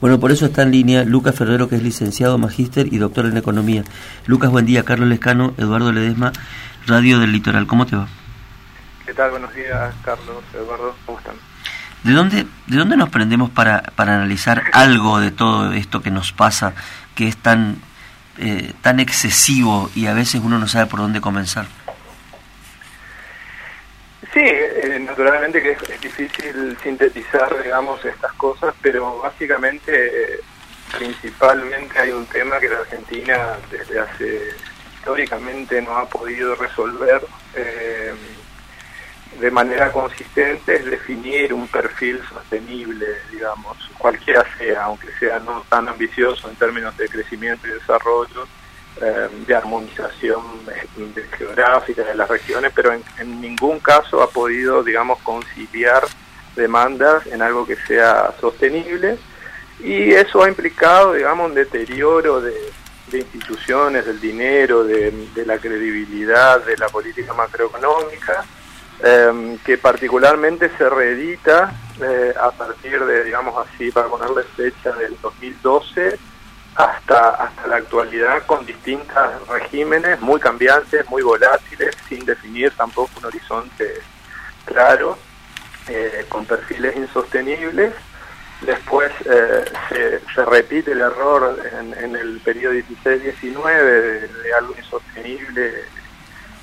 Bueno, por eso está en línea Lucas Ferrero, que es licenciado, magíster y doctor en economía. Lucas, buen día. Carlos Lescano, Eduardo Ledesma, Radio del Litoral. ¿Cómo te va? ¿Qué tal? Buenos días, Carlos, Eduardo. ¿Cómo están? ¿De dónde, de dónde nos prendemos para, para analizar algo de todo esto que nos pasa, que es tan, eh, tan excesivo y a veces uno no sabe por dónde comenzar? Sí, naturalmente que es, difícil sintetizar, digamos, estas cosas, pero básicamente, eh, principalmente hay un tema que la Argentina desde hace históricamente no ha podido resolver eh, de manera consistente, es definir un perfil sostenible, digamos, cualquiera sea, aunque sea no tan ambicioso en términos de crecimiento y desarrollo, eh, de armonización geográfica de las regiones, pero en, ningún caso ha podido, digamos, conciliar demandas en algo que sea sostenible. Y eso ha implicado, digamos, un deterioro de, instituciones, del dinero, de, la credibilidad de la política macroeconómica, eh, que particularmente se reedita eh, a partir de, digamos así, para ponerle fecha del 2012, hasta, hasta la actualidad con distintos regímenes muy cambiantes, muy volátiles, sin definir tampoco un horizonte claro, eh, con perfiles insostenibles. Después eh, se, repite el error en, el periodo 16-19 de, de, algo insostenible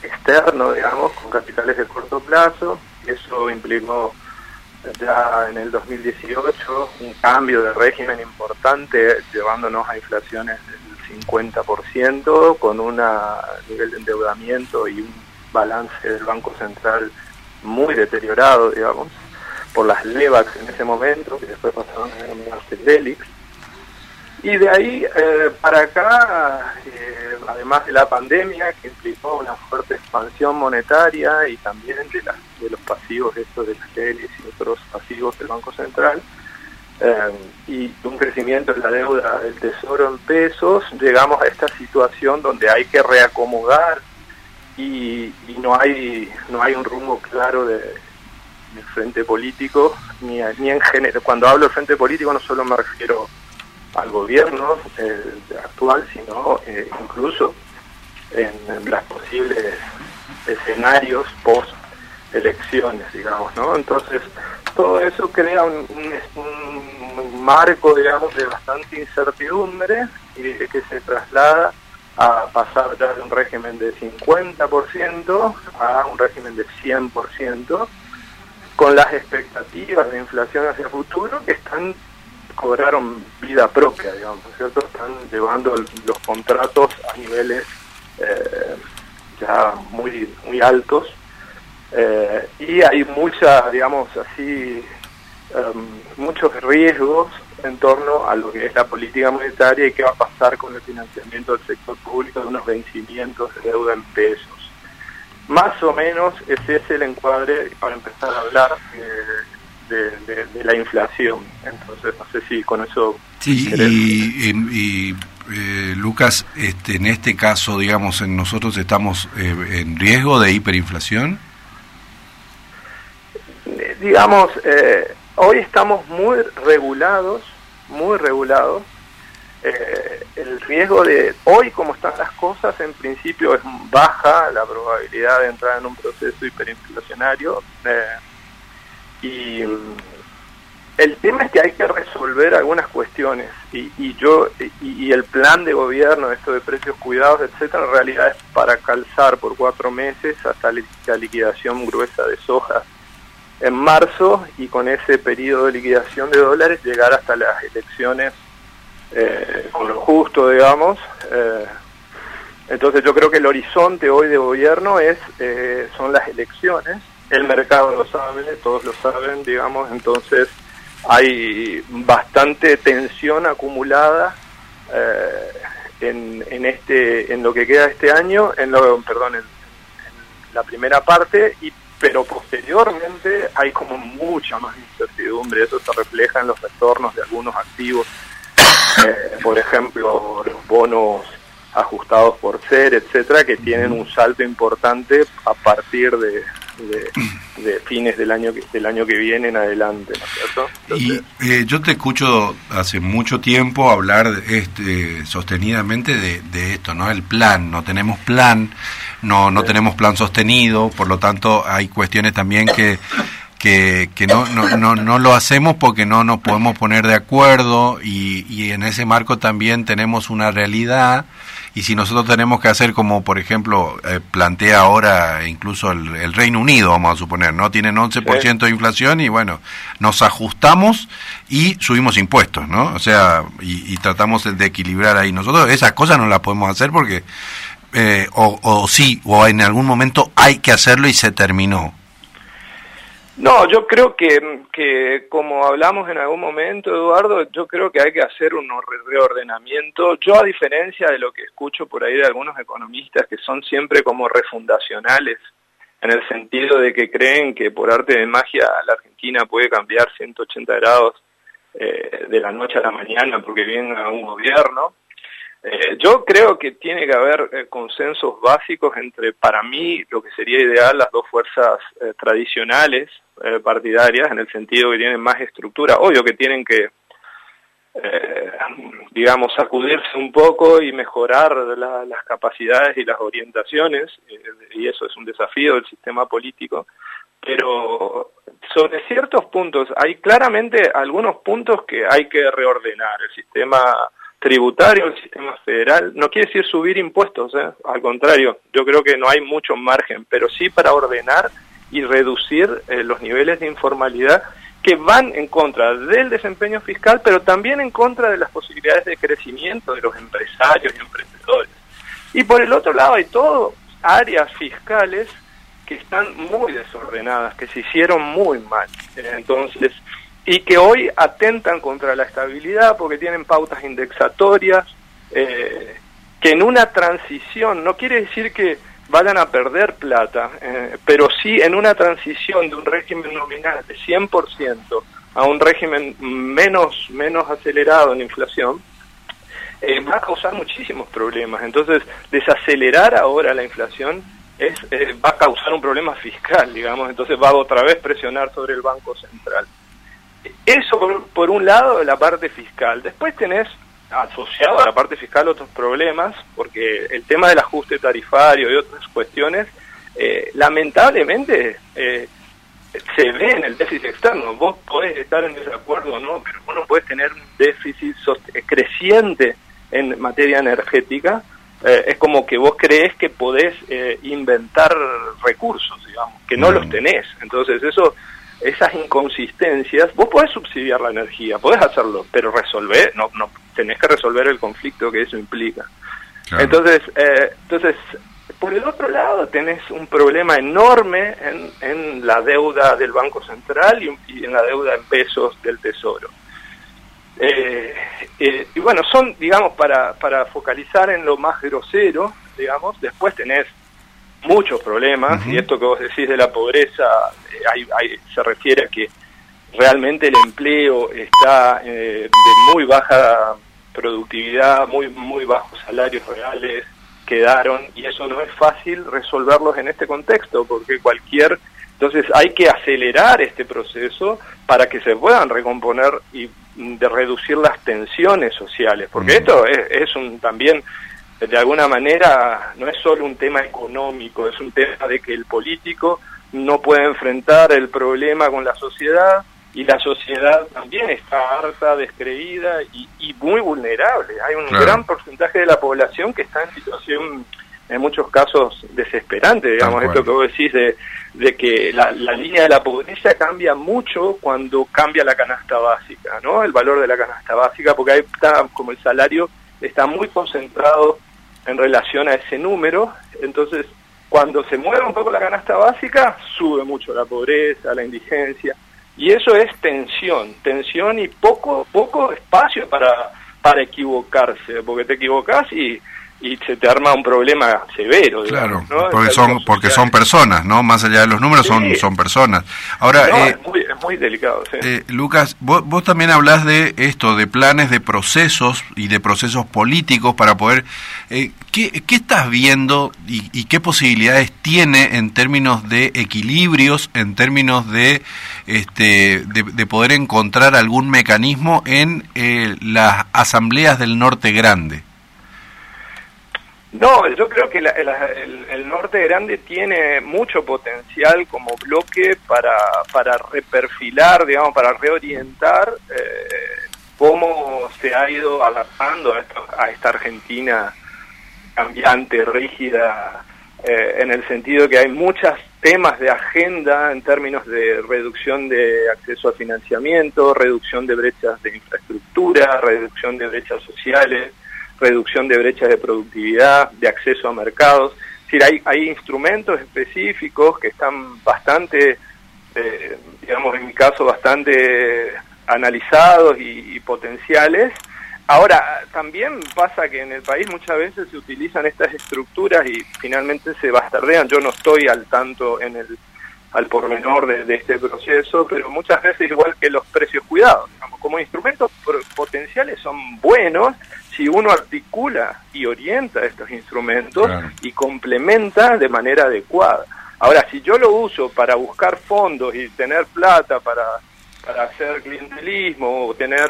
externo, digamos, con capitales de corto plazo. Eso implicó ya en el 2018 un cambio de régimen importante llevándonos a inflaciones del 50% con un nivel de endeudamiento y un balance del Banco Central muy deteriorado, digamos, por las LEVAX en ese momento, que después pasaron a denominarse DELIX, y de ahí eh, para acá, eh, además de la pandemia, que implicó una fuerte expansión monetaria y también de, de los pasivos estos de las teles y otros pasivos del Banco Central, eh, y un crecimiento en la deuda del Tesoro en pesos, llegamos a esta situación donde hay que reacomodar y, no hay no hay un rumbo claro de, frente político, ni, ni en general. Cuando hablo de frente político no solo me refiero al gobierno eh, actual, sino eh, incluso en, los posibles escenarios post elecciones, digamos, ¿no? Entonces, todo eso crea un, marco, digamos, de bastante incertidumbre y que se traslada a pasar ya de un régimen de 50% a un régimen de 100%, con las expectativas de inflación hacia el futuro que están cobraron vida propia, digamos, ¿cierto? Están llevando los contratos a niveles eh, ya muy, muy altos eh, y hay mucha, digamos así, em, muchos riesgos en torno a lo que es la política monetaria y qué va a pasar con el financiamiento del sector público de unos vencimientos de deuda en pesos. Más o menos ese es el encuadre para empezar a hablar. Eh, de, la inflación. Entonces, no sé si con eso... Sí, y, eh, Lucas, este, en este caso, digamos, en nosotros estamos eh, en riesgo de hiperinflación. Eh, digamos, hoy estamos muy regulados, muy regulados. el riesgo de hoy, como están las cosas, en principio es baja la probabilidad de entrar en un proceso hiperinflacionario. Y mm, el tema es que hay que resolver algunas cuestiones y, yo y, el plan de gobierno, esto de precios cuidados, etcétera, en realidad es para calzar por cuatro meses hasta la liquidación gruesa de soja en marzo y con ese periodo de liquidación de dólares llegar hasta las elecciones eh, con lo justo, digamos. Eh, entonces yo creo que el horizonte hoy de gobierno es eh, son las elecciones el mercado lo sabe, todos lo saben, digamos, entonces hay bastante tensión acumulada eh, en, en, este en lo que queda este año, en lo perdón, en, la primera parte y pero posteriormente hay como mucha más incertidumbre, eso se refleja en los retornos de algunos activos, eh, por ejemplo, los bonos ajustados por ser, etcétera, que tienen un salto importante a partir de, de, fines del año, del año que viene en adelante, ¿no es cierto? y eh, yo te escucho hace mucho tiempo hablar este, sostenidamente de, de, esto, ¿no? El plan, no tenemos plan, no, no tenemos plan sostenido, por lo tanto hay cuestiones también que que, que no, no, no, no, lo hacemos porque no nos podemos poner de acuerdo y, y, en ese marco también tenemos una realidad y si nosotros tenemos que hacer como por ejemplo eh, plantea ahora incluso el, Reino Unido vamos a suponer no tienen 11% de inflación y bueno nos ajustamos y subimos impuestos no o sea y, y tratamos de equilibrar ahí. Nosotros esas cosas no las podemos hacer porque eh, o, o sí o en algún momento hay que hacerlo y se terminó no, yo creo que, que, como hablamos en algún momento, Eduardo, yo creo que hay que hacer un reordenamiento. Yo, a diferencia de lo que escucho por ahí de algunos economistas que son siempre como refundacionales, en el sentido de que creen que por arte de magia la Argentina puede cambiar 180 grados eh, de la noche a la mañana porque viene un gobierno, eh, yo creo que tiene que haber eh, consensos básicos entre, para mí, lo que sería ideal, las dos fuerzas eh, tradicionales partidarias, en el sentido que tienen más estructura. Obvio que tienen que, digamos, sacudirse un poco y mejorar las capacidades y las orientaciones, y eso es un desafío del sistema político. Pero sobre ciertos puntos, hay claramente algunos puntos que hay que reordenar. El sistema tributario, el sistema federal, no quiere decir subir impuestos, ¿eh? al contrario, yo creo que no hay mucho margen, pero sí para ordenar y reducir eh, los niveles de informalidad que van en contra del desempeño fiscal, pero también en contra de las posibilidades de crecimiento de los empresarios y emprendedores. Y por el otro lado hay todo áreas fiscales que están muy desordenadas, que se hicieron muy mal. Entonces, y que hoy atentan contra la estabilidad porque tienen pautas indexatorias, eh, que en una transición, no quiere decir que vayan a perder plata, eh, pero sí en una transición de un régimen nominal de 100% a un régimen menos, menos acelerado en inflación, eh, va a causar muchísimos problemas. Entonces, desacelerar ahora la inflación es, va a causar un problema fiscal, digamos, entonces va otra vez presionar sobre el Banco Central. Eso por, un lado la parte fiscal. Después tenés asociado a la parte fiscal otros problemas, porque el tema del ajuste tarifario y otras cuestiones, eh, lamentablemente eh, se ve en el déficit externo. Vos podés estar en desacuerdo o no, pero vos no podés tener un déficit creciente en materia energética. Eh, es como que vos crees que podés inventar recursos, digamos, que no los mm. tenés. Entonces eso esas inconsistencias, vos podés subsidiar la energía, podés hacerlo, pero resolver, no, no tenés que resolver el conflicto que eso implica. Entonces, eh, entonces, por el otro lado tenés un problema enorme en, en la deuda del Banco Central y, en la deuda en pesos del Tesoro. Eh, eh, y bueno, son, digamos, para, para focalizar en lo más grosero, digamos, después tenés muchos problemas, y esto que vos decís de la pobreza eh, se refiere a que realmente el empleo está eh, de muy baja productividad, muy, muy bajos salarios reales quedaron, y eso no es fácil resolverlos en este contexto, porque cualquier... Entonces hay que acelerar este proceso para que se puedan recomponer y de reducir las tensiones sociales, porque esto es, es un también de alguna manera no es solo un tema económico, es un tema de que el político no puede enfrentar el problema con la sociedad y la sociedad también está harta, descreída y, muy vulnerable. Hay un gran porcentaje de la población que está en situación, en muchos casos, desesperante, digamos, esto que vos decís de, de que la, la, línea de la pobreza cambia mucho cuando cambia la canasta básica, ¿no? El valor de la canasta básica, porque ahí está como el salario está muy concentrado en relación a ese número, entonces cuando se mueve un poco la canasta básica, sube mucho la pobreza, la indigencia, y eso es tensión, tensión y poco, poco espacio para, para equivocarse, porque te equivocas y, y se te arma un problema severo. Claro, porque son porque son personas, ¿no? Más allá de los números, son son personas. Ahora, eh, es, muy, delicado. Eh, Lucas, vos, también hablas de esto, de planes, de procesos y de procesos políticos para poder... Eh, ¿qué, ¿qué, estás viendo y, y, qué posibilidades tiene en términos de equilibrios, en términos de, este, de, de poder encontrar algún mecanismo en las asambleas del norte grande? No, yo creo que el, norte grande tiene mucho potencial como bloque para, para reperfilar, digamos, para reorientar eh, cómo se ha ido adaptando a, esta Argentina cambiante, rígida, eh, en el sentido que hay muchos temas de agenda en términos de reducción de acceso a financiamiento, reducción de brechas de infraestructura, reducción de brechas sociales reducción de brechas de productividad, de acceso a mercados. Es decir, hay, hay instrumentos específicos que están bastante, eh, digamos, en mi caso, bastante analizados y, potenciales. Ahora, también pasa que en el país muchas veces se utilizan estas estructuras y finalmente se bastardean. Yo no estoy al tanto en el al pormenor de, de este proceso, pero muchas veces igual que los precios cuidados, como instrumentos potenciales son buenos, si uno articula y orienta estos instrumentos y complementa de manera adecuada. Ahora, si yo lo uso para buscar fondos y tener plata para, para hacer clientelismo o tener,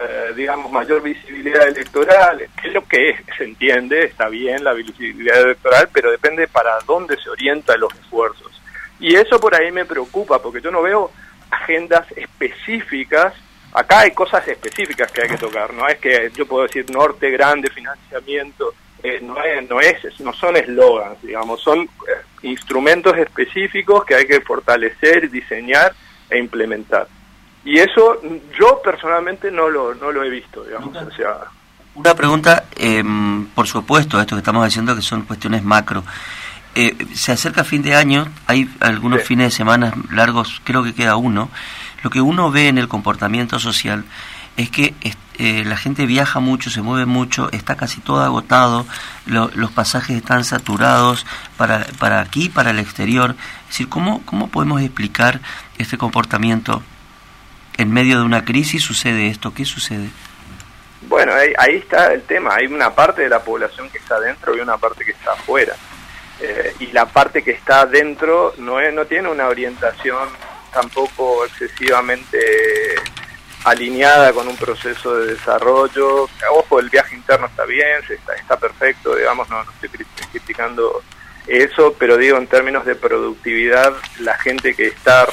eh, digamos, mayor visibilidad electoral, que es lo que se entiende, está bien la visibilidad electoral, pero depende para dónde se orientan los esfuerzos. Y eso por ahí me preocupa, porque yo no veo agendas específicas acá hay cosas específicas que hay que tocar, no es que yo puedo decir norte grande financiamiento, eh, no, es, no, es, no son eslogans, digamos, son eh, instrumentos específicos que hay que fortalecer, diseñar e implementar. Y eso yo personalmente no lo, no lo he visto, digamos, o sea... Una pregunta, em, por supuesto, esto que estamos haciendo que son cuestiones macro. Eh, se acerca fin de año, hay algunos fines de semana largos, creo que queda uno, lo que uno ve en el comportamiento social es que eh, la gente viaja mucho, se mueve mucho, está casi todo agotado, los pasajes están saturados para, para aquí, para el exterior. Es decir, ¿cómo, ¿cómo podemos explicar este comportamiento? En medio de una crisis sucede esto, ¿qué sucede? Bueno, ahí, está el tema, hay una parte de la población que está dentro y una parte que está afuera. Eh, y la parte que está adentro no, es, no tiene una orientación tampoco excesivamente alineada con un proceso de desarrollo. Ojo, el viaje interno está bien, está, está perfecto, digamos, no, estoy criticando eso, pero digo, en términos de productividad, la gente que está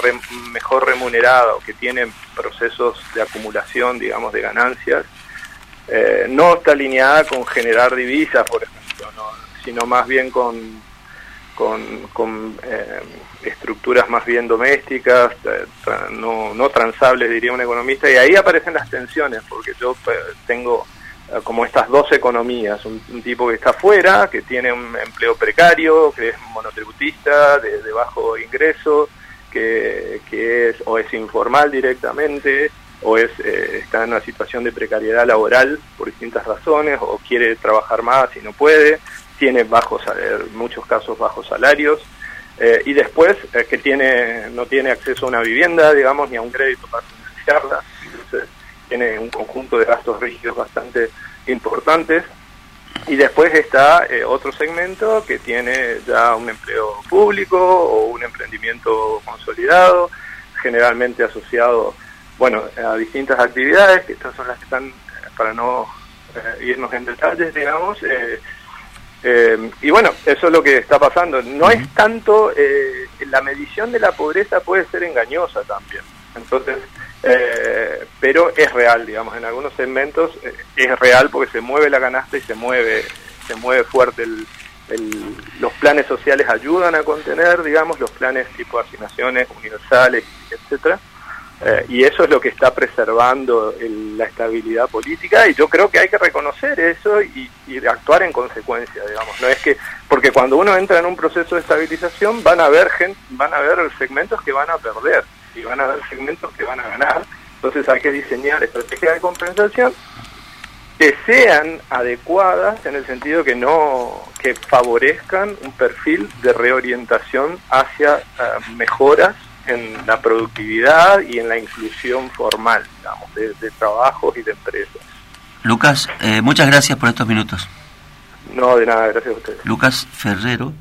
mejor remunerada o que tiene procesos de acumulación, digamos, de ganancias, eh, no está alineada con generar divisas, por ejemplo, sino más bien con con, eh, estructuras más bien domésticas, eh, no, no transables, diría un economista, y ahí aparecen las tensiones, porque yo eh, tengo como estas dos economías, un, tipo que está afuera, que tiene un empleo precario, que es monotributista, de, bajo ingreso, que, que, es o es informal directamente, o es está en una situación de precariedad laboral por distintas razones, o quiere trabajar más y no puede, tiene bajos, en muchos casos bajos salarios, eh, y después eh, que tiene no tiene acceso a una vivienda, digamos, ni a un crédito para financiarla, entonces tiene un conjunto de gastos rígidos bastante importantes. Y después está eh, otro segmento que tiene ya un empleo público o un emprendimiento consolidado, generalmente asociado bueno, a distintas actividades, que estas son las que están, para no irnos en detalles, digamos, eh, eh, y bueno, eso es lo que está pasando. No es tanto, eh, la medición de la pobreza puede ser engañosa también. Entonces, eh, pero es real, digamos, en algunos segmentos es real porque se mueve la canasta y se mueve, se mueve fuerte el, los planes sociales ayudan a contener, digamos, los planes tipo asignaciones universales, etcétera. Eh, y eso es lo que está preservando la estabilidad política y yo creo que hay que reconocer eso y, actuar en consecuencia, digamos. No es que porque cuando uno entra en un proceso de estabilización van a haber gente, van a haber segmentos que van a perder y van a haber segmentos que van a ganar. Entonces hay que diseñar estrategias de compensación que sean adecuadas en el sentido que no que favorezcan un perfil de reorientación hacia eh, mejoras en la productividad y en la inclusión formal, digamos, de, de trabajos y de empresas. Lucas, eh, muchas gracias por estos minutos. No, de nada, gracias a ustedes. Lucas Ferrero.